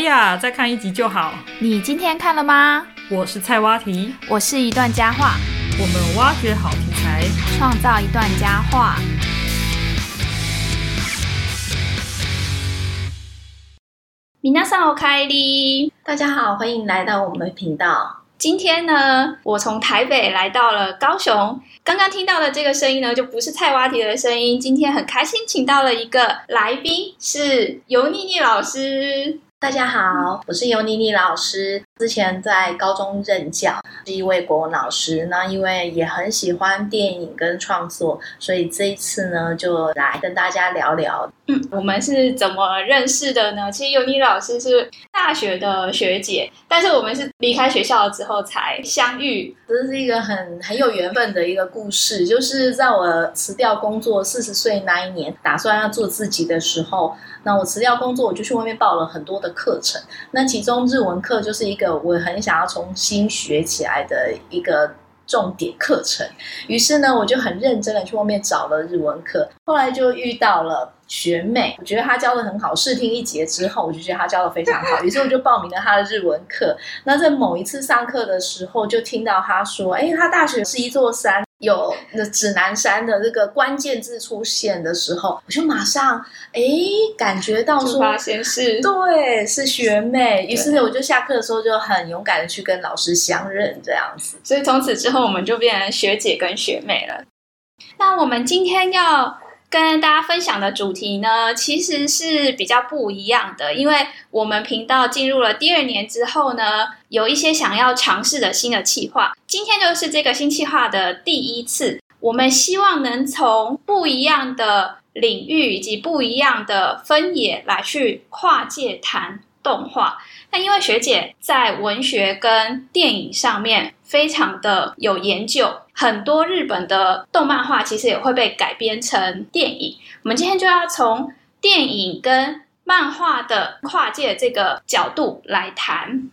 哎呀，再看一集就好。你今天看了吗？我是菜蛙题，我是一段佳话，我们挖掘好题材，创造一段佳话。米娜桑，我开哩。大家好，欢迎来到我们的频道。今天呢，我从台北来到了高雄。刚刚听到的这个声音呢，就不是菜蛙题的声音。今天很开心，请到了一个来宾，是尤妮妮老师。大家好，我是尤妮妮老师。之前在高中任教，是一位国文老师。那因为也很喜欢电影跟创作，所以这一次呢，就来跟大家聊聊。嗯，我们是怎么认识的呢？其实尤妮老师是大学的学姐，但是我们是离开学校之后才相遇。这是一个很很有缘分的一个故事。就是在我辞掉工作四十岁那一年，打算要做自己的时候，那我辞掉工作，我就去外面报了很多的课程。那其中日文课就是一个。我很想要重新学起来的一个重点课程，于是呢，我就很认真的去外面找了日文课。后来就遇到了学妹，我觉得她教的很好，试听一节之后，我就觉得她教的非常好，于是我就报名了她的日文课。那在某一次上课的时候，就听到她说：“哎，她大学是一座山。”有那指南山的这个关键字出现的时候，我就马上哎感觉到说，发现是对是学妹，于是我就下课的时候就很勇敢的去跟老师相认这样子，所以从此之后我们就变成学姐跟学妹了。那我们今天要。跟大家分享的主题呢，其实是比较不一样的，因为我们频道进入了第二年之后呢，有一些想要尝试的新的企划。今天就是这个新企划的第一次，我们希望能从不一样的领域以及不一样的分野来去跨界谈动画。那因为学姐在文学跟电影上面非常的有研究，很多日本的动漫画其实也会被改编成电影。我们今天就要从电影跟漫画的跨界这个角度来谈。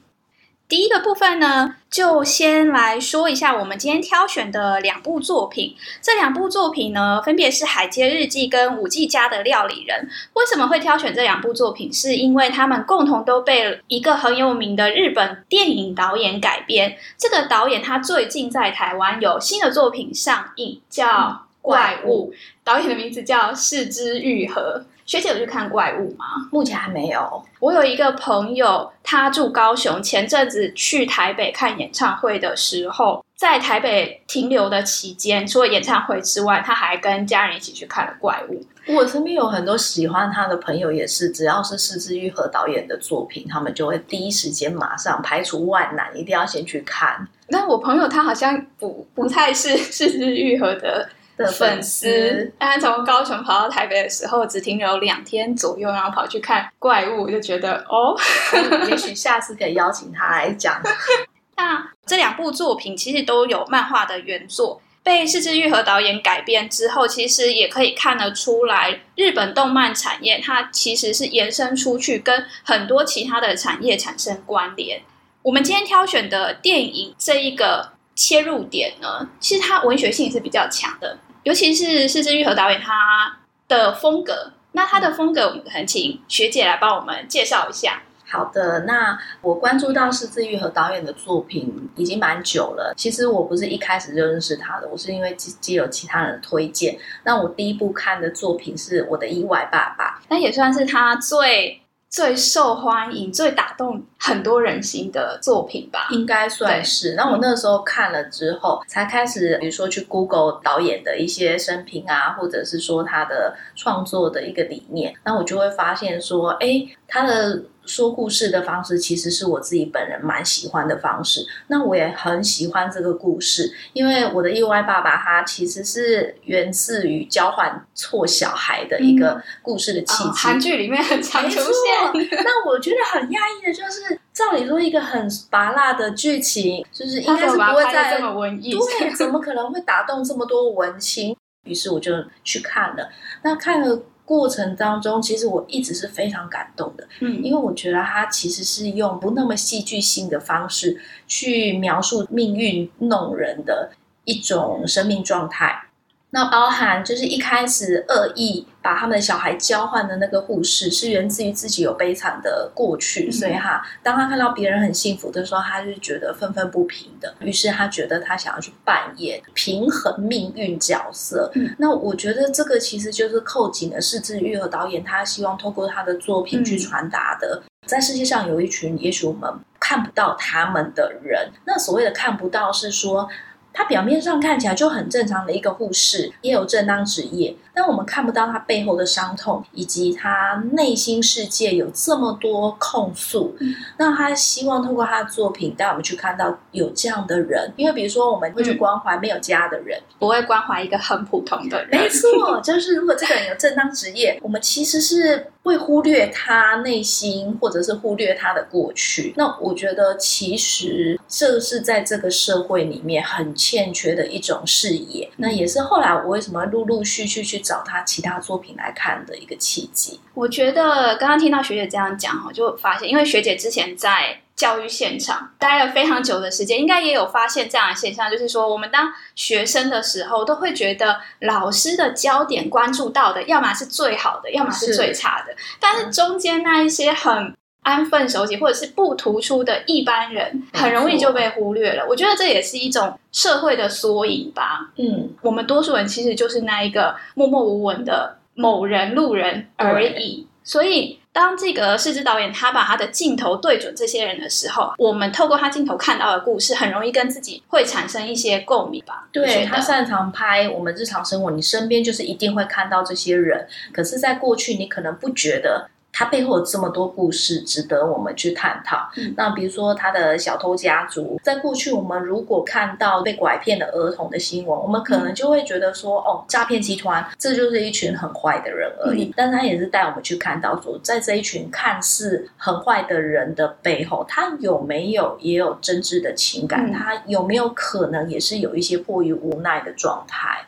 第一个部分呢，就先来说一下我们今天挑选的两部作品。这两部作品呢，分别是《海街日记》跟《五 G 家的料理人》。为什么会挑选这两部作品？是因为他们共同都被一个很有名的日本电影导演改编。这个导演他最近在台湾有新的作品上映，叫《怪物》，导演的名字叫四之愈合。学姐有去看怪物吗？目前还没有。我有一个朋友，他住高雄，前阵子去台北看演唱会的时候，在台北停留的期间，除了演唱会之外，他还跟家人一起去看了怪物。我身边有很多喜欢他的朋友，也是只要是四之愈合导演的作品，他们就会第一时间马上排除万难，一定要先去看。但我朋友他好像不不太是四之愈合的。的粉丝，但从高雄跑到台北的时候，只停留两天左右，然后跑去看怪物，就觉得哦，也许下次可以邀请他来讲。那这两部作品其实都有漫画的原作，被四之愈和导演改编之后，其实也可以看得出来，日本动漫产业它其实是延伸出去，跟很多其他的产业产生关联。我们今天挑选的电影这一个切入点呢，其实它文学性是比较强的。尤其是四之愈合导演他的风格，那他的风格，我们很请学姐来帮我们介绍一下。好的，那我关注到四之愈合导演的作品已经蛮久了。其实我不是一开始就认识他的，我是因为既有其他人的推荐。那我第一部看的作品是我的意外爸爸，那也算是他最。最受欢迎、最打动很多人心的作品吧，应该算是。那我那时候看了之后，才开始，比如说去 Google 导演的一些生平啊，或者是说他的创作的一个理念，那我就会发现说，哎，他的。说故事的方式其实是我自己本人蛮喜欢的方式，那我也很喜欢这个故事，因为我的意外爸爸他其实是源自于交换错小孩的一个故事的契机。韩剧里面很常出现。那我觉得很压抑的就是，照理说一个很拔辣的剧情，就是应该是不会再这么文艺，对，怎么可能会打动这么多文青？于是我就去看了，那看了。过程当中，其实我一直是非常感动的，嗯，因为我觉得他其实是用不那么戏剧性的方式去描述命运弄人的一种生命状态。那包含就是一开始恶意把他们的小孩交换的那个护士，是源自于自己有悲惨的过去，所以哈，当他看到别人很幸福的时候，他就觉得愤愤不平的。于是他觉得他想要去扮演平衡命运角色。嗯那我觉得这个其实就是扣紧了四之愈和导演他希望透过他的作品去嗯传达的。在世界上有一群也许我们看不到他们的人，那所谓的看不到是说。他表面上看起来就很正常的一个护士，也有正当职业，但我们看不到他背后的伤痛，以及他内心世界有这么多控诉。嗯那他希望通过他的作品带我们去看到有这样的人，因为比如说我们会去嗯关怀没有家的人，不会关怀一个很普通的人。没错，就是如果这个人有正当职业，我们其实是会忽略他内心，或者是忽略他的过去。那我觉得，其实这是在这个社会里面很欠缺的一种视野。那也是后来我为什么陆陆续续去找他其他作品来看的一个契机。我觉得刚刚听到学姐这样讲，我就发现，因为学姐之前在教育现场待了非常久的时间，应该也有发现这样的现象，就是说，我们当学生的时候，都会觉得老师的焦点关注到的，要么是最好的，要么是是最差的，但是中间那一些很。安分守己或者是不突出的一般人，很容易就被忽略了。我觉得这也是一种社会的缩影吧。嗯，我们多数人其实就是那一个默默无闻的某人路人而已。所以，当这个视之导演他把他的镜头对准这些人的时候，我们透过他镜头看到的故事，很容易跟自己会产生一些共鸣吧？对他擅长拍我们日常生活，你身边就是一定会看到这些人。可是，在过去你可能不觉得。他背后有这么多故事值得我们去探讨。嗯那比如说他的小偷家族，在过去我们如果看到被拐骗的儿童的新闻，我们可能就会觉得说，哦，诈骗集团这就是一群很坏的人而已。嗯但他也是带我们去看到说，在这一群看似很坏的人的背后，他有没有也有真挚的情感？嗯他有没有可能也是有一些迫于无奈的状态？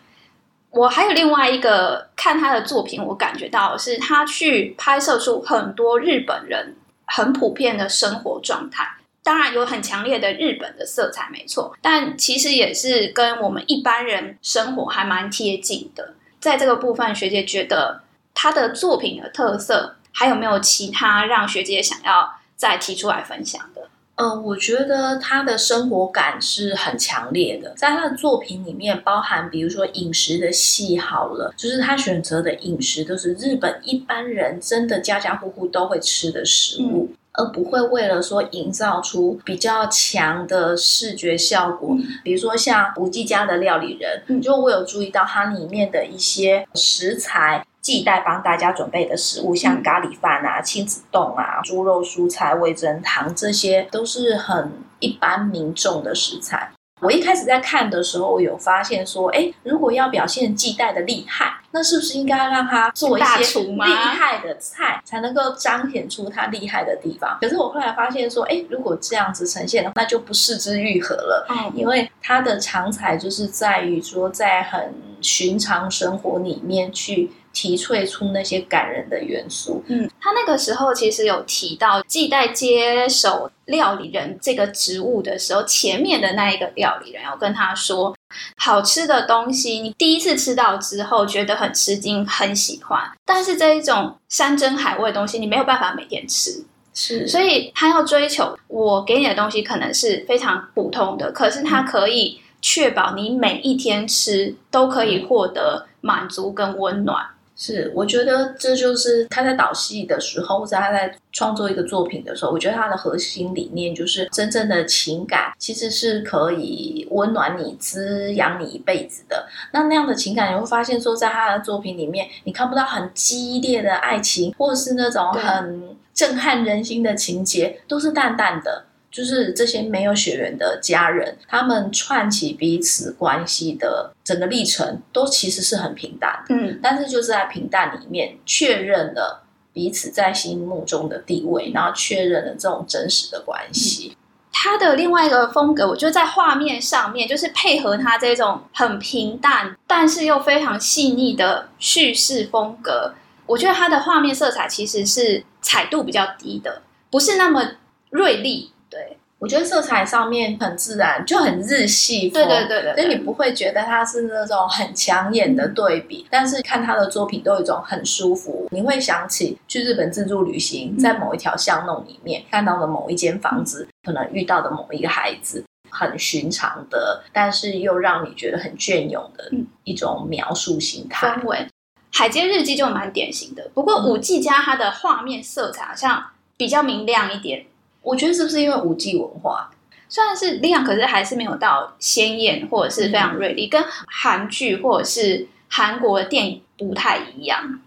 我还有另外一个看他的作品，我感觉到是他去拍摄出很多日本人很普遍的生活状态。当然有很强烈的日本的色彩，没错，但其实也是跟我们一般人生活还蛮贴近的。在这个部分，学姐觉得他的作品的特色还有没有其他让学姐想要再提出来分享的？嗯，我觉得他的生活感是很强烈的，在他的作品里面包含，比如说饮食的戏好了，就是他选择的饮食都是日本一般人真的家家户户都会吃的食物。而不会为了说营造出比较强的视觉效果，比如说像无忌家的料理人，嗯就我有注意到它里面的一些食材。季代帮大家准备的食物，像嗯咖喱饭啊、亲子冻啊、猪肉蔬菜、味增汤，这些都是很一般民众的食材。我一开始在看的时候，我有发现说，哎，如果要表现季代的厉害，那是不是应该让他做一些厉害的菜，才能够彰显出他厉害的地方？可是我后来发现说，哎，如果这样子呈现的话，那就不视之愈合了。嗯因为他的长才就是在于说，在很寻常生活里面去提萃出那些感人的元素。嗯，他那个时候其实有提到，季代接手料理人这个职务的时候，前面的那一个料理人要跟他说，好吃的东西你第一次吃到之后觉得很吃惊、很喜欢，但是这一种山珍海味的东西你没有办法每天吃，是所以他要追求我给你的东西可能是非常普通的，可是它可以确保你每一天吃都可以获得满足跟温暖。是，我觉得这就是他在导戏的时候，或者他在创作一个作品的时候，我觉得他的核心理念就是真正的情感其实是可以温暖你、滋养你一辈子的。那那样的情感，你会发现说，在他的作品里面，你看不到很激烈的爱情，或者是那种很震撼人心的情节，都是淡淡的。就是这些没有血缘的家人，他们串起彼此关系的整个历程，都其实是很平淡的。嗯，但是就是在平淡里面确认了彼此在心目中的地位，然后确认了这种真实的关系。他的另外一个风格，我觉得在画面上面，就是配合他这种很平淡，但是又非常细腻的叙事风格。我觉得他的画面色彩其实是彩度比较低的，不是那么锐利。对，我觉得色彩上面很自然，就很日系对风。对对对对所以你不会觉得它是那种很抢眼的对比，但是看他的作品都有一种很舒服。你会想起去日本自助旅行，在某一条巷弄里面看到的某一间房子，可能遇到的某一个孩子，很寻常的，但是又让你觉得很隽永的嗯一种描述形态。氛围。海街日记就蛮典型的，不过五 G 加它的画面色彩好像比较明亮一点，我觉得是不是因为五 G 文化？虽然是亮，可是还是没有到鲜艳或者是非常锐利，跟韩剧或者是韩国的电影不太一样。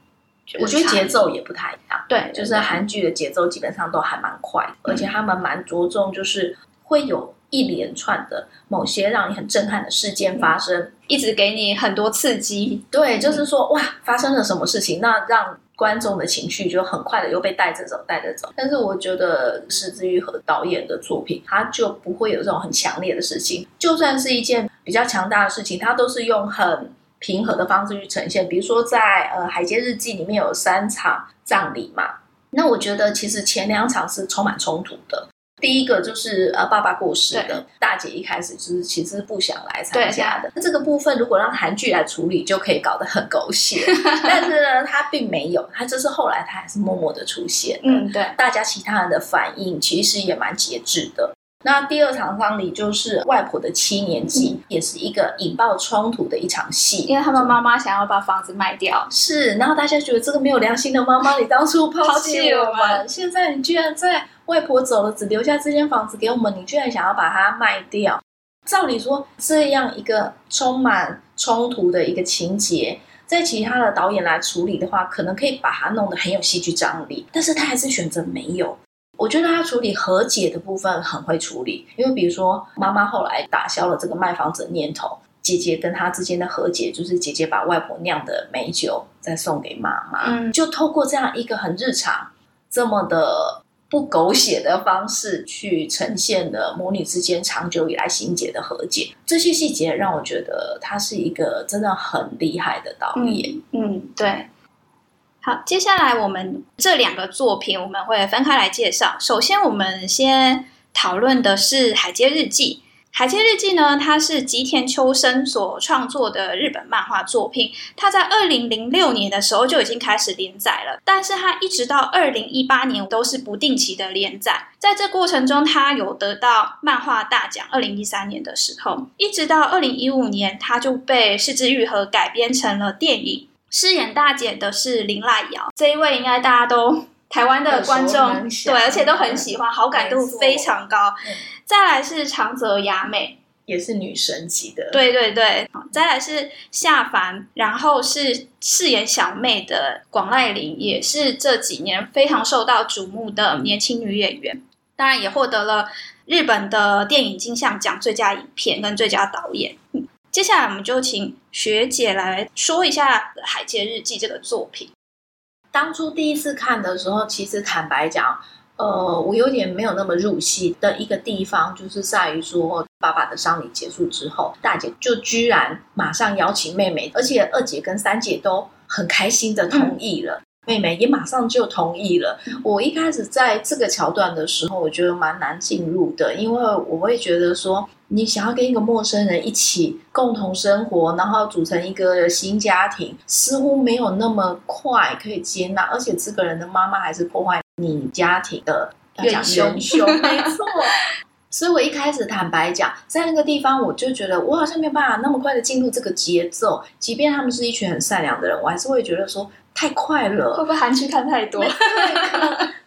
我觉得节奏奏也不太一样。对，就是韩剧的节奏基本上都还蛮快的，而且他们蛮着重，就是会有一连串的某些让你很震撼的事件发生。一直给你很多刺激。对，就是说哇，发生了什么事情，那让观众的情绪就很快的又被带着走，带着走。但是我觉得石之愈和导演的作品，他就不会有这种很强烈的事情，就算是一件比较强大的事情，他都是用很平和的方式去呈现。比如说在呃《海街日记》里面有三场葬礼嘛，那我觉得其实前两场是充满冲突的。第一个就是呃爸爸过世的大姐，一开始就是其实是不想来参加的。那这个部分如果让韩剧来处理，就可以搞得很狗血。但是呢，他并没有，他就是后来他还是默默的出现。嗯，对，大家其他人的反应其实也蛮节制的。那第二场丧礼就是外婆的七年祭，也是一个引爆冲突的一场戏。因为他们妈妈想要把房子卖掉，是，然后大家觉得这个没有良心的妈妈，你当初抛抛弃我，们现在你居然在外婆走了，只留下这间房子给我们，你居然想要把它卖掉？照理说，这样一个充满冲突的一个情节，在其他的导演来处理的话，可能可以把它弄得很有戏剧张力，但是他还是选择没有。我觉得他处理和解的部分很会处理，因为比如说妈妈后来打消了这个卖房子的念头，姐姐跟她之间的和解就是姐姐把外婆酿的美酒再送给妈妈，嗯就透过这样一个很日常、这么的不狗血的方式去呈现了母女之间长久以来心结的和解。这些细节让我觉得他是一个真的很厉害的导演。嗯，对。好，接下来我们这两个作品我们会分开来介绍。首先，我们先讨论的是《海街日记》。《海街日记》呢，它是吉田秋生所创作的日本漫画作品。它在二零零六年的时候就已经开始连载了，但是它一直到二零一八年都是不定期的连载。在这过程中，它有得到漫画大奖。二零一三年的时候，一直到二零一五年，它就被四之愈合改编成了电影。饰演大姐的是林濑遥，这一位应该大家都台湾的观众对，而且都很喜欢，好感度非常高嗯。再来是长泽雅美，也是女神级的，，对对对，再来是夏凡，然后是饰演小妹的广濑铃，也是这几年非常受到瞩目的年轻女演员，当然也获得了日本的电影金像奖最佳影片跟最佳导演。嗯接下来我们就请学姐来说一下《海街日记》这个作品。当初第一次看的时候，其实坦白讲，呃，我有点没有那么入戏的一个地方，就是在于说，爸爸的丧礼结束之后，大姐就居然马上邀请妹妹，而且二姐跟三姐都很开心的同意了。妹妹也马上就同意了。我一开始在这个桥段的时候，我觉得蛮难进入的，因为我会觉得说，你想要跟一个陌生人一起共同生活，然后组成一个新家庭，似乎没有那么快可以接纳，而且这个人的妈妈还是破坏你家庭的要讲元凶凶，没错。所以我一开始坦白讲，在那个地方，我就觉得我好像没有办法那么快的进入这个节奏，即便他们是一群很善良的人，我还是会觉得说太快了。会不会韩剧看太多？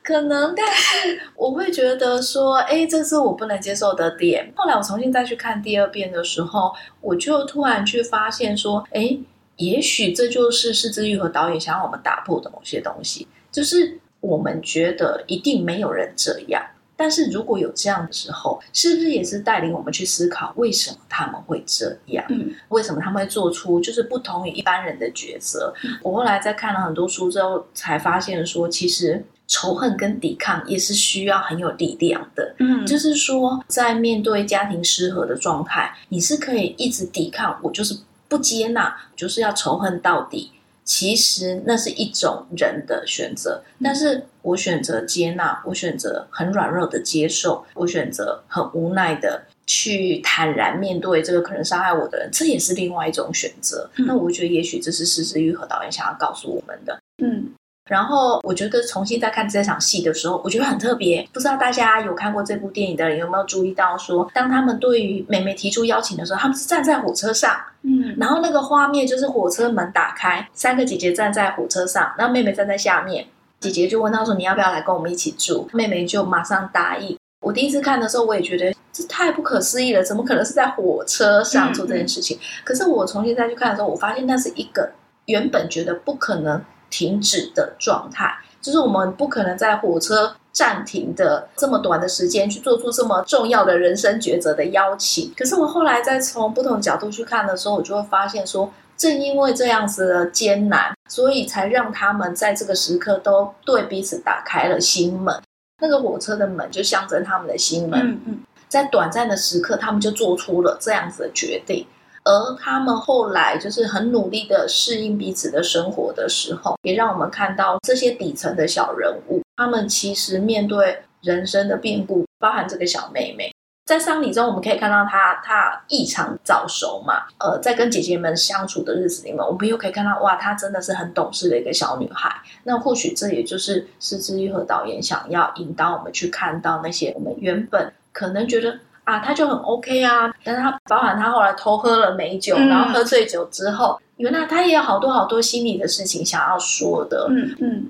可可能，但是我会觉得说，哎，这是我不能接受的点。后来我重新再去看第二遍的时候，我就突然去发现说，哎，也许这就是施之玉和导演想要我们打破的某些东西，就是我们觉得一定没有人这样。但是如果有这样的时候，是不是也是带领我们去思考为什么他们会这样？嗯，为什么他们会做出就是不同于一般人的抉择？嗯我后来在看了很多书之后，才发现说，其实仇恨跟抵抗也是需要很有力量的。嗯，就是说，在面对家庭失和的状态，你是可以一直抵抗，我就是不接纳，就是要仇恨到底。其实那是一种人的选择，但是我选择接纳，我选择很软弱的接受，我选择很无奈的去坦然面对这个可能伤害我的人，这也是另外一种选择。嗯那我觉得，也许这是失之愈和导演想要告诉我们的。嗯然后我觉得重新再看这场戏的时候，我觉得很特别。不知道大家有看过这部电影的人有没有注意到说当他们对于美美提出邀请的时候，他们是站在火车上，嗯然后那个画面就是火车门打开，三个姐姐站在火车上，然后妹妹站在下面。姐姐就问她说：“你要不要来跟我们一起住？”妹妹就马上答应。我第一次看的时候，我也觉得这太不可思议了，怎么可能是在火车上做这件事情？可是我重新再去看的时候，我发现那是一个原本觉得不可能停止的状态，就是我们不可能在火车暂停的这么短的时间去做出这么重要的人生抉择的邀请。可是我后来再从不同角度去看的时候，我就会发现说，正因为这样子的艰难，所以才让他们在这个时刻都对彼此打开了心门。那个火车的门就象征他们的心门，嗯嗯在短暂的时刻，他们就做出了这样子的决定。而他们后来就是很努力的适应彼此的生活的时候，也让我们看到这些底层的小人物，他们其实面对人生的变故，包含这个小妹妹，在丧礼中我们可以看到她，她异常早熟嘛，呃，在跟姐姐们相处的日子里面，我们又可以看到，哇，她真的是很懂事的一个小女孩。那或许这也就是施之玉和导演想要引导我们去看到那些我们原本可能觉得。啊，他就很 OK 啊，但是他包含他后来偷喝了美酒，嗯然后喝醉酒之后，原来他也有好多好多心里的事情想要说的。嗯嗯，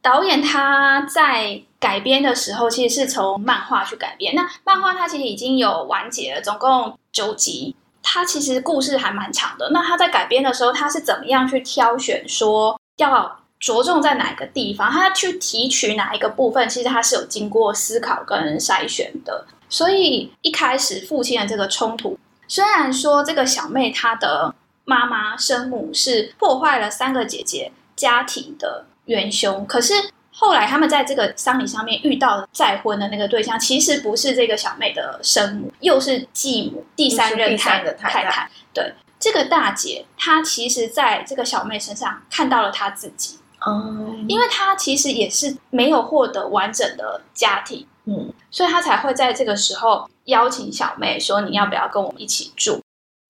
导演他在改编的时候，其实是从漫画去改编。那漫画它其实已经有完结了，总共九集。它其实故事还蛮长的。那他在改编的时候，他是怎么样去挑选说要着重在哪个地方？他去提取哪一个部分？其实他是有经过思考跟筛选的。所以一开始父亲的这个冲突，虽然说这个小妹她的妈妈生母是破坏了三个姐姐家庭的元凶，可是后来他们在这个丧礼上面遇到再婚的那个对象，其实不是这个小妹的生母，又是继母第三任第三太太太对，这个大姐她其实在这个小妹身上看到了她自己，嗯，因为她其实也是没有获得完整的家庭。嗯所以他才会在这个时候邀请小妹说：“你要不要跟我们一起住？”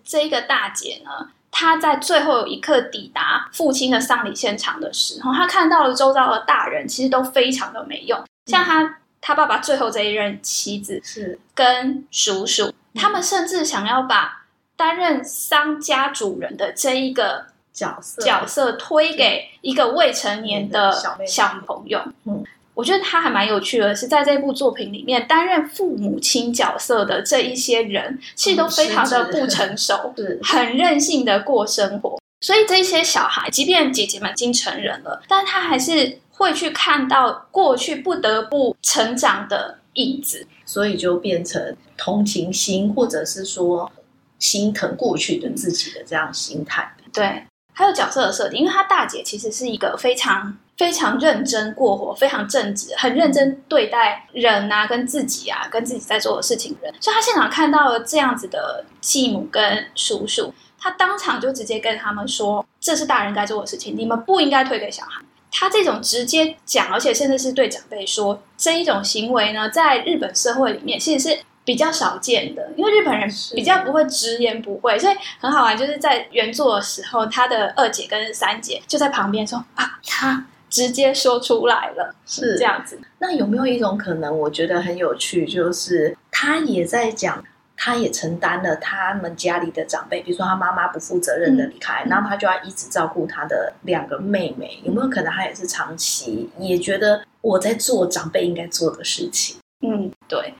这一个大姐呢，她在最后一刻抵达父亲的丧礼现场的时候，她看到了周遭的大人其实都非常的没用，像他他爸爸最后这一任妻子是。跟叔叔，他们甚至想要把担任丧家主人的这一个角色角色推给一个未成年的小朋友。嗯，我觉得他还蛮有趣的，是在这部作品里面担任父母亲角色的这一些人，其实都非常的不成熟，是很任性的过生活。所以这些小孩，即便姐姐们已经成人了，但他还是会去看到过去不得不成长的影子。所以就变成同情心，或者是说心疼过去的自己的这样心态。对，还有角色的设定，因为她大姐其实是一个非常非常认真过活、非常正直、很认真对待人啊、跟自己啊、跟自己在做的事情的人，所以他现场看到了这样子的继母跟叔叔，他当场就直接跟他们说：“这是大人该做的事情，你们不应该推给小孩。”他这种直接讲，而且甚至是对长辈说这一种行为呢，在日本社会里面其实是比较少见的，因为日本人比较不会直言不讳，所以很好玩。就是在原作的时候，他的二姐跟三姐就在旁边说啊，他直接说出来了，是这样子。那有没有一种可能，我觉得很有趣，就是他也在讲，他也承担了他们家里的长辈，比如说他妈妈不负责任的离开，嗯然后他就要一直照顾他的两个妹妹。有没有可能他也是长期也觉得我在做长辈应该做的事情？嗯，对。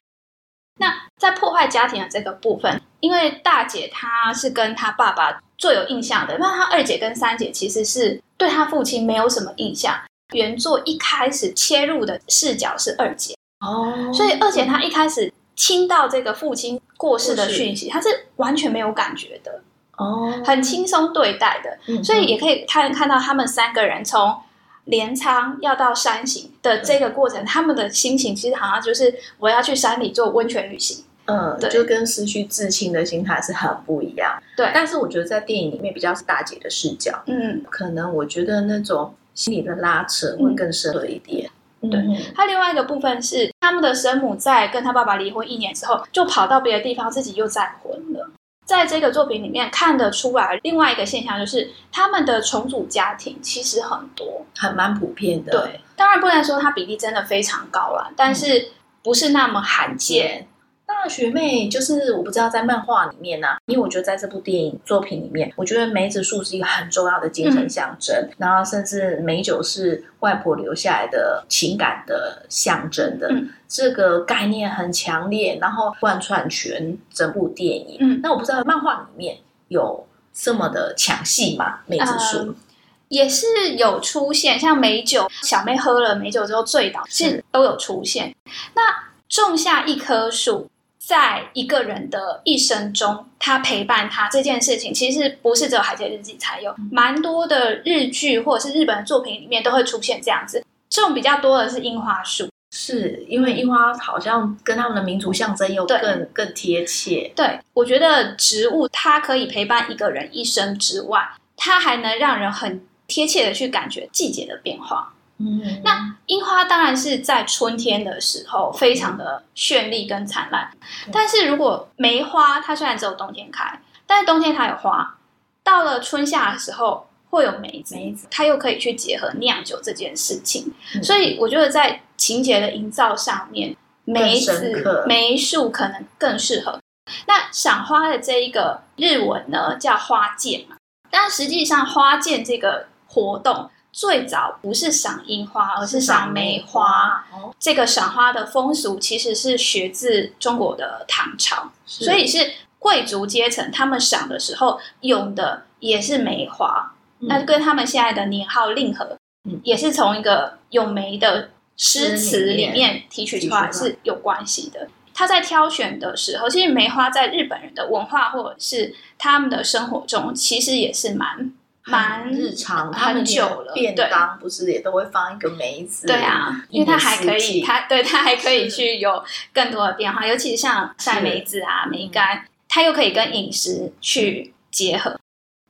那在破坏家庭的这个部分，因为大姐她是跟她爸爸最有印象的，那她二姐跟三姐其实是对她父亲没有什么印象。原作一开始切入的视角是二姐，哦所以二姐她一开始听到这个父亲过世的讯息，她是完全没有感觉的，哦，很轻松对待的。嗯所以也可以看看到他们三个人从镰仓要到山形的这个过程，他们的心情其实好像就是我要去山里做温泉旅行，嗯，就跟失去至亲的心态是很不一样。对，但是我觉得在电影里面比较是大姐的视角，嗯，可能我觉得那种心理的拉扯会更深刻一点。对嗯他另外一个部分是，他们的生母在跟他爸爸离婚一年之后，就跑到别的地方自己又再婚了。在这个作品里面看得出来，另外一个现象就是他们的重组家庭其实很多。很蛮普遍的。对，当然不能说它比例真的非常高了，但是不是那么罕见。那学妹就是我不知道在漫画里面呢、啊，因为我觉得在这部电影作品里面，我觉得梅子树是一个很重要的精神象征，然后甚至美酒是外婆留下来的情感的象征的，嗯这个概念很强烈，然后贯穿全整部电影。嗯那我不知道漫画里面有这么的抢戏吗？梅子树、嗯也是有出现，像美酒，小妹喝了美酒之后醉倒，是是都有出现。那种下一棵树，在一个人的一生中，他陪伴他这件事情，其实不是只有《海街日记》才有，蛮多的日剧或者是日本的作品里面都会出现这样子。这种比较多的是樱花树，是因为樱花好像跟他们的民族象征又更更贴切。对我觉得植物它可以陪伴一个人一生之外，它还能让人很贴切的去感觉季节的变化。嗯，那樱花当然是在春天的时候非常的绚丽跟灿烂，但是如果梅花它虽然只有冬天开，但是冬天它有花，到了春夏的时候会有梅子，梅子。它又可以去结合酿酒这件事情，嗯。所以我觉得在情节的营造上面，梅子梅树可能更适合。那赏花的这一个日文呢叫花见嘛，但实际上花见这个活动最早不是赏樱花，而是赏梅花。哦，这个赏花的风俗其实是学自中国的唐朝，所以是贵族阶层他们赏的时候用的也是梅花，嗯那跟他们现在的年号令和，嗯也是从一个咏梅的诗词里面提取出来是有关系的。他在挑选的时候，其实梅花在日本人的文化或者是他们的生活中，其实也是蛮蛮日常，很久了，便当不是也都会放一个梅子？对啊，因为它还可以，它对它还可以去有更多的变化，尤其是像晒梅子啊、梅干，它又可以跟饮食去结合。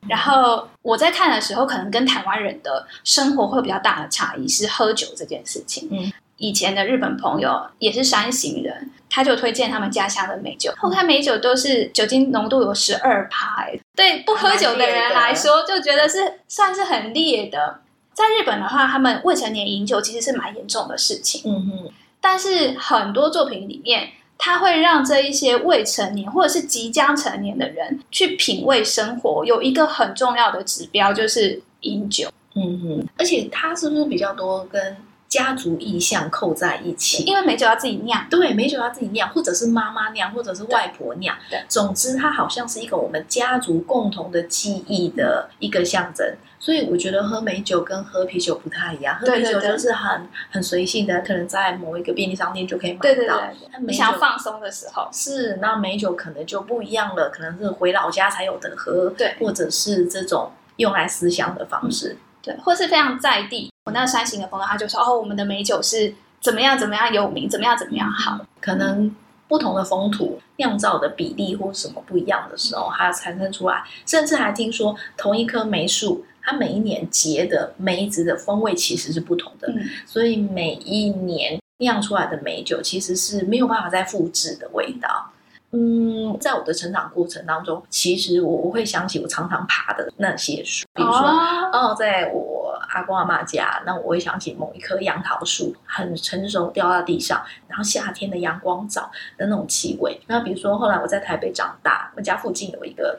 然后我在看的时候，可能跟台湾人的生活会有比较大的差异是喝酒这件事情。嗯，以前的日本朋友也是山形人，他就推荐他们家乡的美酒。我看美酒都是酒精浓度有十二趴，欸对不喝酒的人来说，就觉得是算是很烈的。在日本的话，他们未成年饮酒其实是蛮严重的事情，嗯哼，但是很多作品里面，他会让这一些未成年或者是即将成年的人去品味生活，有一个很重要的指标就是饮酒。嗯哼，而且他是不是比较多跟家族意象扣在一起？因为美酒要自己酿，对，美酒要自己酿，或者是妈妈酿，或者是外婆酿对。总之，它好像是一个我们家族共同的记忆的一个象征。所以我觉得喝美酒跟喝啤酒不太一样，喝啤酒就是很很随性的，可能在某一个便利商店就可以买到。对对对想要放松的时候，是，那美酒可能就不一样了，可能是回老家才有的喝，对或者是这种用来思乡的方式。对，或是非常在地。我那个山形的朋友他就说：“哦，我们的美酒是怎么样怎么样有名，怎么样怎么样好。可能不同的风土酿造的比例或什么不一样的时候，它产生出来，甚至还听说同一棵梅树，它每一年结的梅子的风味其实是不同的，嗯，所以每一年酿出来的美酒其实是没有办法再复制的味道。嗯，在我的成长过程当中，其实我我会想起我常常爬的那些树，比如说哦，哦，在我阿公阿妈家，那我会想起某一棵杨桃树很成熟掉到地上，然后夏天的阳光照的那种气味。那比如说后来我在台北长大，我家附近有一个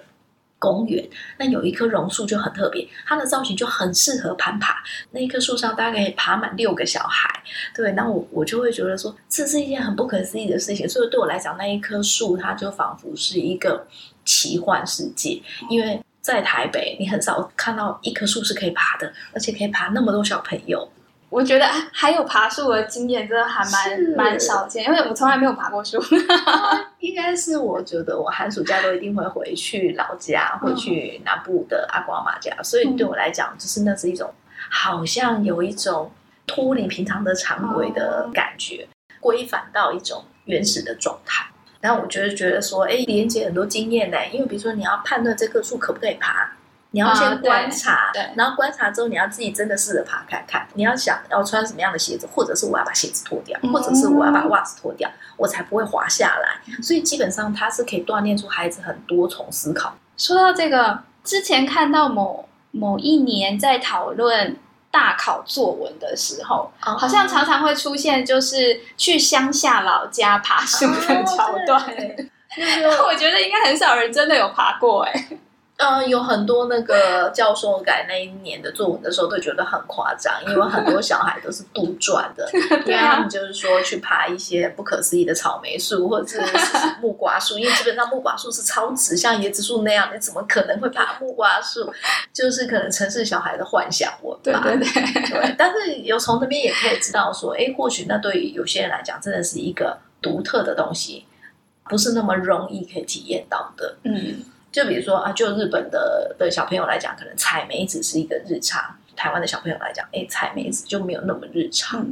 公园，那有一棵榕树就很特别，它的造型就很适合攀爬。那一棵树上大概爬满六个小孩，对，那我我就会觉得说，这是一件很不可思议的事情。所以对我来讲，那一棵树它就仿佛是一个奇幻世界，因为在台北，你很少看到一棵树是可以爬的，而且可以爬那么多小朋友。我觉得啊还有爬树的经验，真的还是蛮蛮少见，因为我从来没有爬过树。应该是我觉得我寒暑假都一定会回去老家，回去南部的阿公阿妈家，所以对我来讲，就是那是一种好像有一种脱离平常的常规的感觉，归返到一种原始的状态。然后我觉得觉得说，哎，连接很多经验呢，因为比如说你要判断这棵树可不可以爬。你要先观察，对，然后观察之后，你要自己真的试着爬看看。你要想要穿什么样的鞋子，或者是我要把鞋子脱掉，或者是我要把袜子脱掉，我才不会滑下来。所以基本上它是可以锻炼出孩子很多重思考。说到这个，之前看到某某一年在讨论大考作文的时候，好像常常会出现就是去乡下老家爬树的桥段。我觉得应该很少人真的有爬过哎。嗯，有很多那个教授改那一年的作文的时候，都觉得很夸张，因为很多小孩都是杜撰的，因为他们就是说去爬一些不可思议的草莓树或者是木瓜树，因为基本上木瓜树是超直，像椰子树那样，你怎么可能会爬木瓜树？就是可能城市小孩的幻想文吧。对对对。但是有从那边也可以知道说，哎，或许那对于有些人来讲，真的是一个独特的东西，不是那么容易可以体验到的。嗯。就比如说啊，就日本的的小朋友来讲，可能采梅子是一个日常；台湾的小朋友来讲，哎，采梅子就没有那么日常。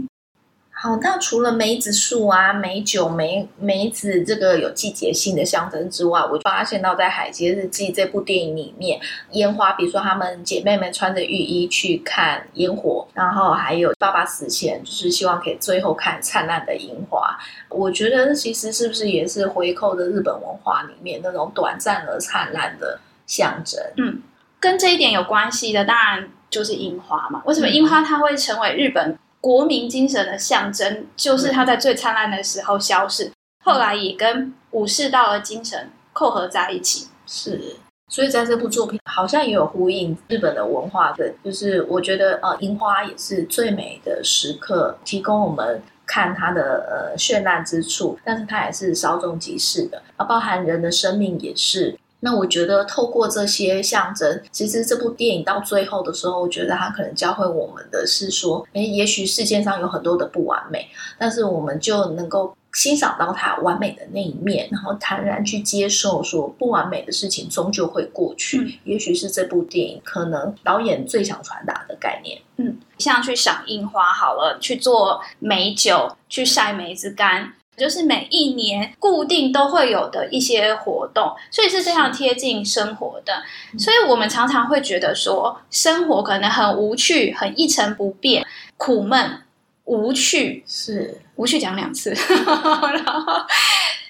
好，那除了梅子树啊、梅酒、梅梅子这个有季节性的象征之外，我发现到在《海街日记》这部电影里面，烟花，比如说他们姐妹们穿着浴衣去看烟火，然后还有爸爸死前就是希望可以最后看灿烂的樱花。我觉得其实是不是也是回扣的日本文化里面那种短暂而灿烂的象征？嗯，跟这一点有关系的，当然就是樱花嘛。为什么樱花它会成为日本？国民精神的象征，就是它在最灿烂的时候消逝，后来也跟武士道的精神扣合在一起。是，所以在这部作品好像也有呼应日本的文化的，就是我觉得呃，樱花也是最美的时刻，提供我们看它的呃绚烂之处，但是它也是稍纵即逝的，啊，包含人的生命也是。那我觉得透过这些象征，其实这部电影到最后的时候，我觉得它可能教会我们的是说，诶，也许世界上有很多的不完美，但是我们就能够欣赏到它完美的那一面，然后坦然去接受说不完美的事情终究会过去。也许是这部电影可能导演最想传达的概念。嗯，像去赏樱花好了，去做美酒，去晒梅子干。就是每一年固定都会有的一些活动，所以是非常贴近生活的。所以我们常常会觉得说，生活可能很无趣、很一成不变、苦闷、无趣。是无趣讲两次，然后，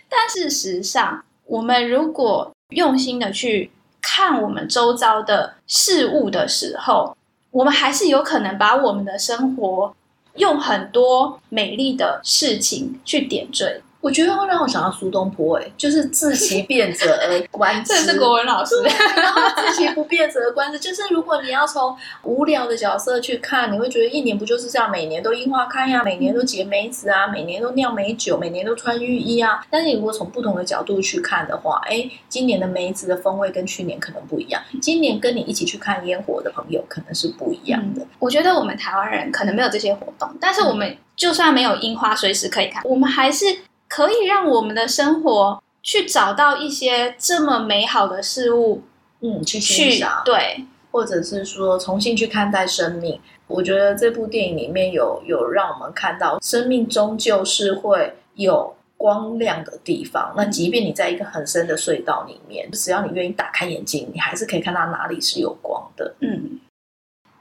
但事实上，我们如果用心的去看我们周遭的事物的时候，我们还是有可能把我们的生活。用很多美丽的事情去点缀。我觉得会让我想到苏东坡，哎，就是自其 变者而观之。这是国文老师。然后自其不变者而观之，就是如果你要从无聊的角色去看，你会觉得一年不就是这样，每年都樱花开呀，每年都结梅子啊，每年都酿美酒，每年都穿浴衣啊。但是你如果从不同的角度去看的话，哎，今年的梅子的风味跟去年可能不一样。今年跟你一起去看烟火的朋友可能是不一样的。我觉得我们台湾人可能没有这些活动，但是我们就算没有樱花随时可以看，我们还是。可以让我们的生活去找到一些这么美好的事物，嗯，去欣赏，对，或者是说重新去看待生命。我觉得这部电影里面有有让我们看到，生命终究是会有光亮的地方。那即便你在一个很深的隧道里面，只要你愿意打开眼睛，你还是可以看到哪里是有光的。嗯，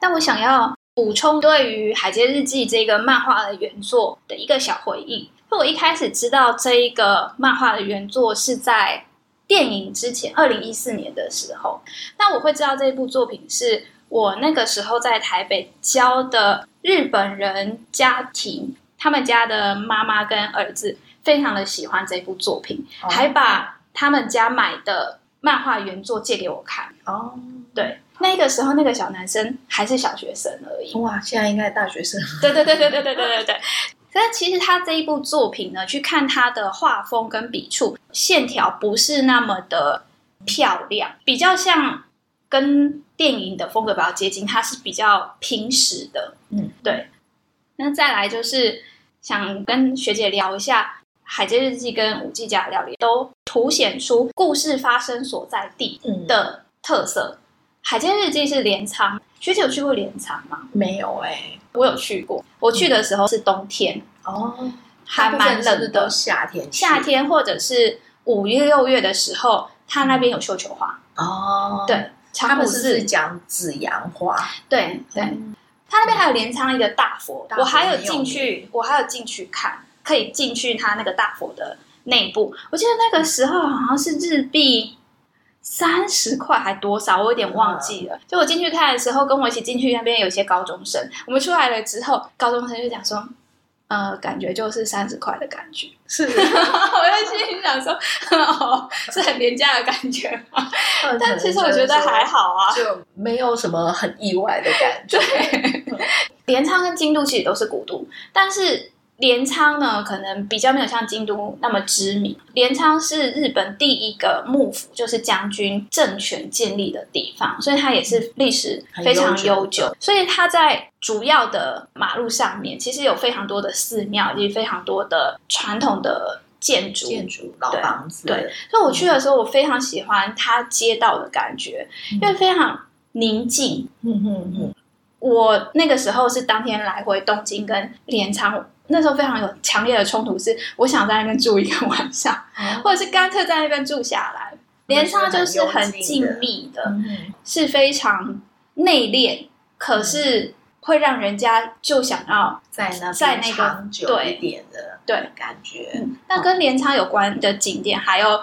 但我想要补充对于《海街日记》这个漫画的原作的一个小回忆。我一开始知道这一个漫画的原作是在电影之前，二零一四年的时候。那我会知道这部作品是我那个时候在台北教的日本人家庭，他们家的妈妈跟儿子非常的喜欢这部作品，还把他们家买的漫画原作借给我看。哦，对，那个时候那个小男生还是小学生而已。哇，现在应该大学生。对对对对对对对对对。但其实他这一部作品呢，去看他的画风跟笔触，线条不是那么的漂亮，比较像跟电影的风格比较接近，它是比较平实的。嗯，对。那再来就是想跟学姐聊一下《海街日记》跟《五 G 家料理》，都凸显出故事发生所在地的特色。《海街日记》是镰仓，学姐有去过镰仓吗？没有哎。我有去过，我去的时候是冬天哦，还蛮冷的。夏天，夏天或者是五月六月的时候，他那边有绣球花，哦，，对，他们是讲紫阳花？对对，嗯它那边还有镰仓一个大佛，我还有进去，我还有进去看，可以进去他那个大佛的内部。我记得那个时候好像是日币三十块还多少，我有点忘记了。就我进去看的时候，跟我一起进去那边有一些高中生，我们出来了之后，高中生就讲说。呃，感觉就是三十块的感觉，是，我就心里想说，哦，是很廉价的感觉吗？但其实我觉得还好啊。就没有什么很意外的感觉。镰仓 跟京都其实都是古都，但是镰仓呢，可能比较没有像京都那么知名。镰仓是日本第一个幕府，就是将军政权建立的地方，所以它也是历史非常悠久久。所以它在主要的马路上面，其实有非常多的寺庙，以及非常多的传统的建筑。建筑老对房子，对所以我去的时候，我非常喜欢它街道的感觉，因为非常宁静，嗯嗯嗯，我那个时候是当天来回东京跟镰仓，那时候非常有强烈的冲突，是我想在那边住一个 晚上，嗯或者是干脆在那边住下来。镰仓就是很静谧的，是非常内敛，可是会让人家就想要。在那在那个对一点的对感觉，嗯，那跟镰仓有关的景点，还有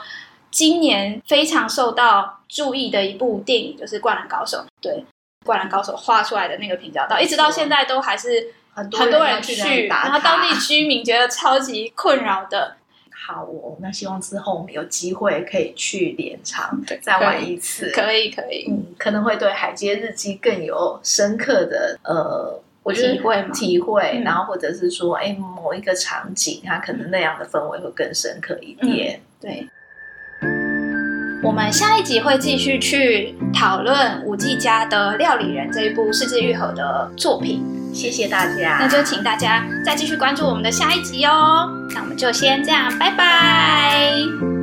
今年非常受到注意的一部电影，就是《灌篮高手》。对，《灌篮高手》画出来的那个平交道，一直到现在都还是很多很多人去然后当地居民觉得超级困扰的。好哦，那希望之后我们有机会可以去镰仓对再玩一次，可以，可以，嗯，可能会对海街日记更有深刻的呃，我觉得体会吗体会，嗯然后或者是说，哎，某一个场景，它可能那样的氛围会更深刻一点。对。我们下一集会继续去讨论五季家的《料理人》这一部世界愈合的作品，谢谢大家，那就请大家再继续关注我们的下一集哦。那我们就先这样，拜拜。